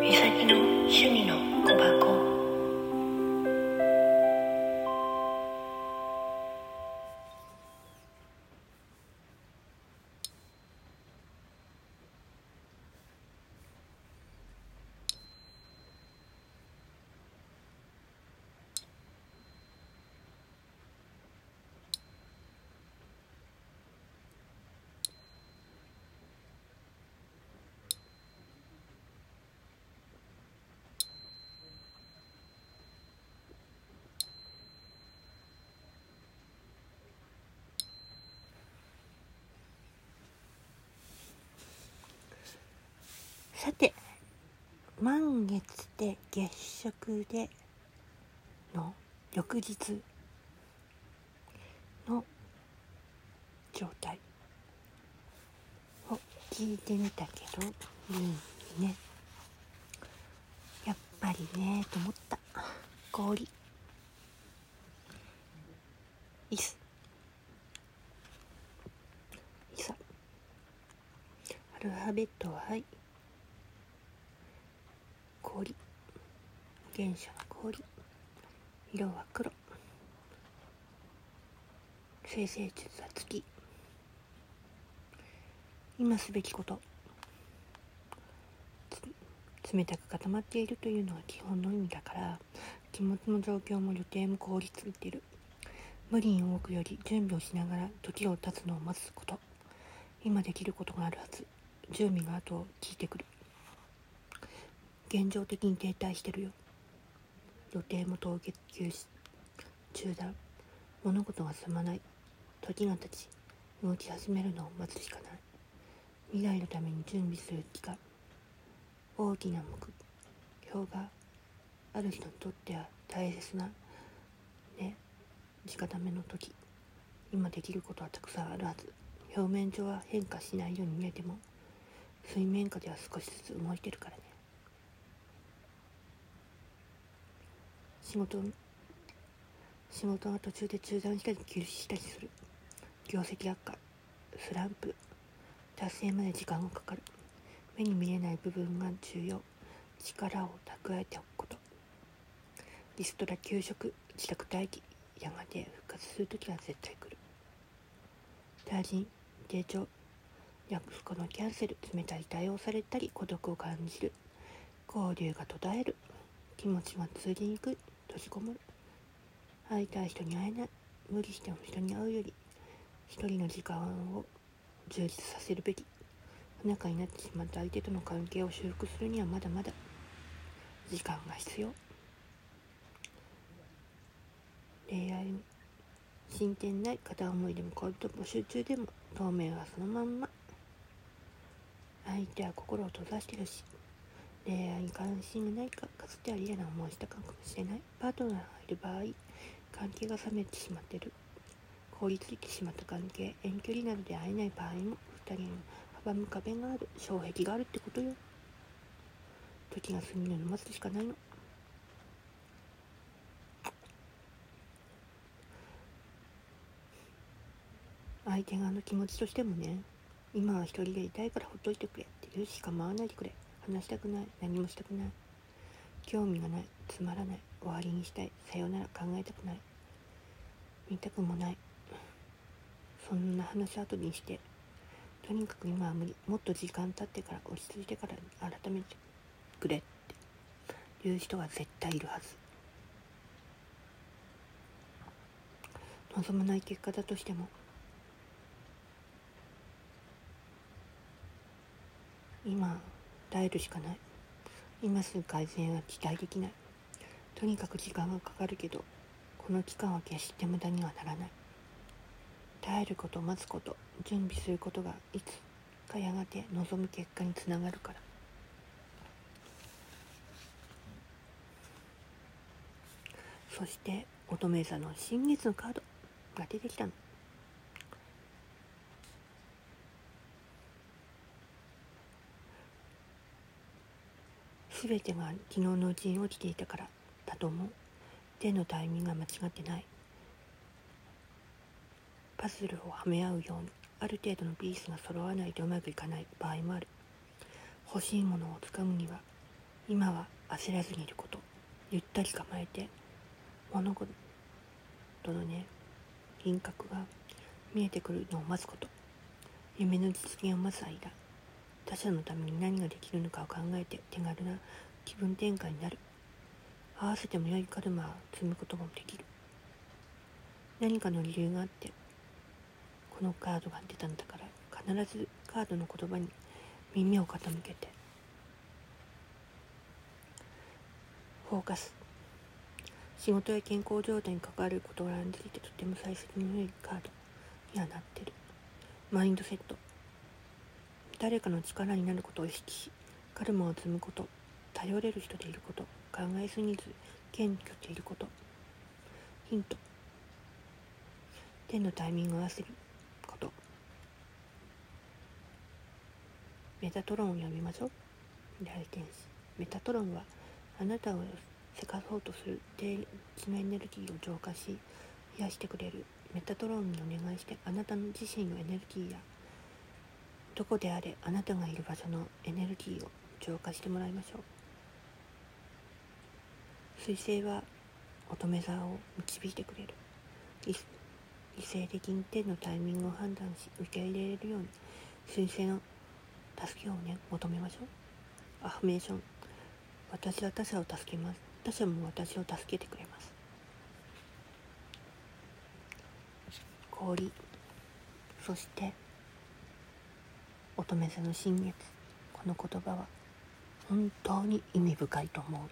みさきの趣味のさて満月で月食での翌日の状態を聞いてみたけどいいね。やっぱりねと思った。氷。いす。いさ。アルファベットははい。氷。原初の氷。色は黒。生成術は月。今すべきこと。冷たく固まっているというのは基本の意味だから気持ちの状況も予定も効率いてる。無理に動くより準備をしながら時を経つのを待つこと。今できることがあるはず。準備が後を聞いてくる。現状的に停滞してるよ。予定も凍結休止中断物事が進まない。時が経ち動き始めるのを待つしかない。未来のために準備する期間大きな目標がある人にとっては大切なね。時固めの時。今できることはたくさんあるはず。表面上は変化しないように見えても水面下では少しずつ動いてるからね。仕事仕事が途中で中断したり休止したりする。業績悪化スランプ達成まで時間がかかる。目に見えない部分が重要。力を蓄えておくこと。リストラ休職自宅待機やがて復活する時は絶対来る。退陣低調約束のキャンセル冷たい対応されたり孤独を感じる。交流が途絶える。気持ちが通じにくい。閉じこもる。会いたい人に会えない。無理しても人に会うより一人の時間を充実させるべき。不仲になってしまった相手との関係を修復するにはまだまだ時間が必要。恋愛に進展ない片思いでも恋人募集中でも当面はそのまんま。相手は心を閉ざしてるし恋愛に関心がないかかつては嫌な思いしたかもしれない。パートナーがいる場合関係が冷めてしまってる。凍りついてしまった関係遠距離などで会えない場合も2人に阻む壁がある。障壁があるってことよ。時が過ぎるのを待つしかないの。相手側の気持ちとしてもね今は一人でいたいからほっといてくれって言うしか回らないでくれ。話したくない。何もしたくない。興味がない。つまらない。終わりにしたい。さよなら。考えたくない。見たくもない。そんな話後にして。とにかく今は無理。もっと時間経ってから落ち着いてから改めてくれって。いう人が絶対いるはず。望まない結果だとしても。今耐えるしかない。今すぐ改善は期待できない。とにかく時間がかかるけどこの期間は決して無駄にはならない。耐えること待つこと準備することがいつかやがて望む結果につながるから。そして乙女座の新月のカードが出てきたの。全てが昨日のうちに起きていたからだと思う。手のタイミングが間違ってない。パズルをはめ合うようにある程度のピースが揃わないとうまくいかない場合もある。欲しいものをつかむには今は焦らずにいること。ゆったり構えて物事のね輪郭が見えてくるのを待つこと。夢の実現を待つ間。他者のために何ができるのかを考えて手軽な気分転換になる。合わせても良いカルマを積むこともできる。何かの理由があってこのカードが出たんだから必ずカードの言葉に耳を傾けてフォーカス。仕事や健康状態に関わる事柄についてとても最適の良いカードにはなってる。マインドセット。誰かの力になることを意識しカルマを積むこと頼れる人でいること考えすぎず謙虚でいること。ヒント。天のタイミングを合わせること。メタトロンを読みましょう。大天使メタトロンはあなたをせかそうとする低地のエネルギーを浄化し癒してくれる。メタトロンにお願いしてあなたの自身のエネルギーやどこであれあなたがいる場所のエネルギーを浄化してもらいましょう。彗星は乙女座を導いてくれる。理性的に天のタイミングを判断し受け入れれるように彗星の助けをね求めましょう。アフメーション。私は他者を助けます。他者も私を助けてくれます。氷。そして乙女座の新月。この言葉は本当に意味深いと思うよ。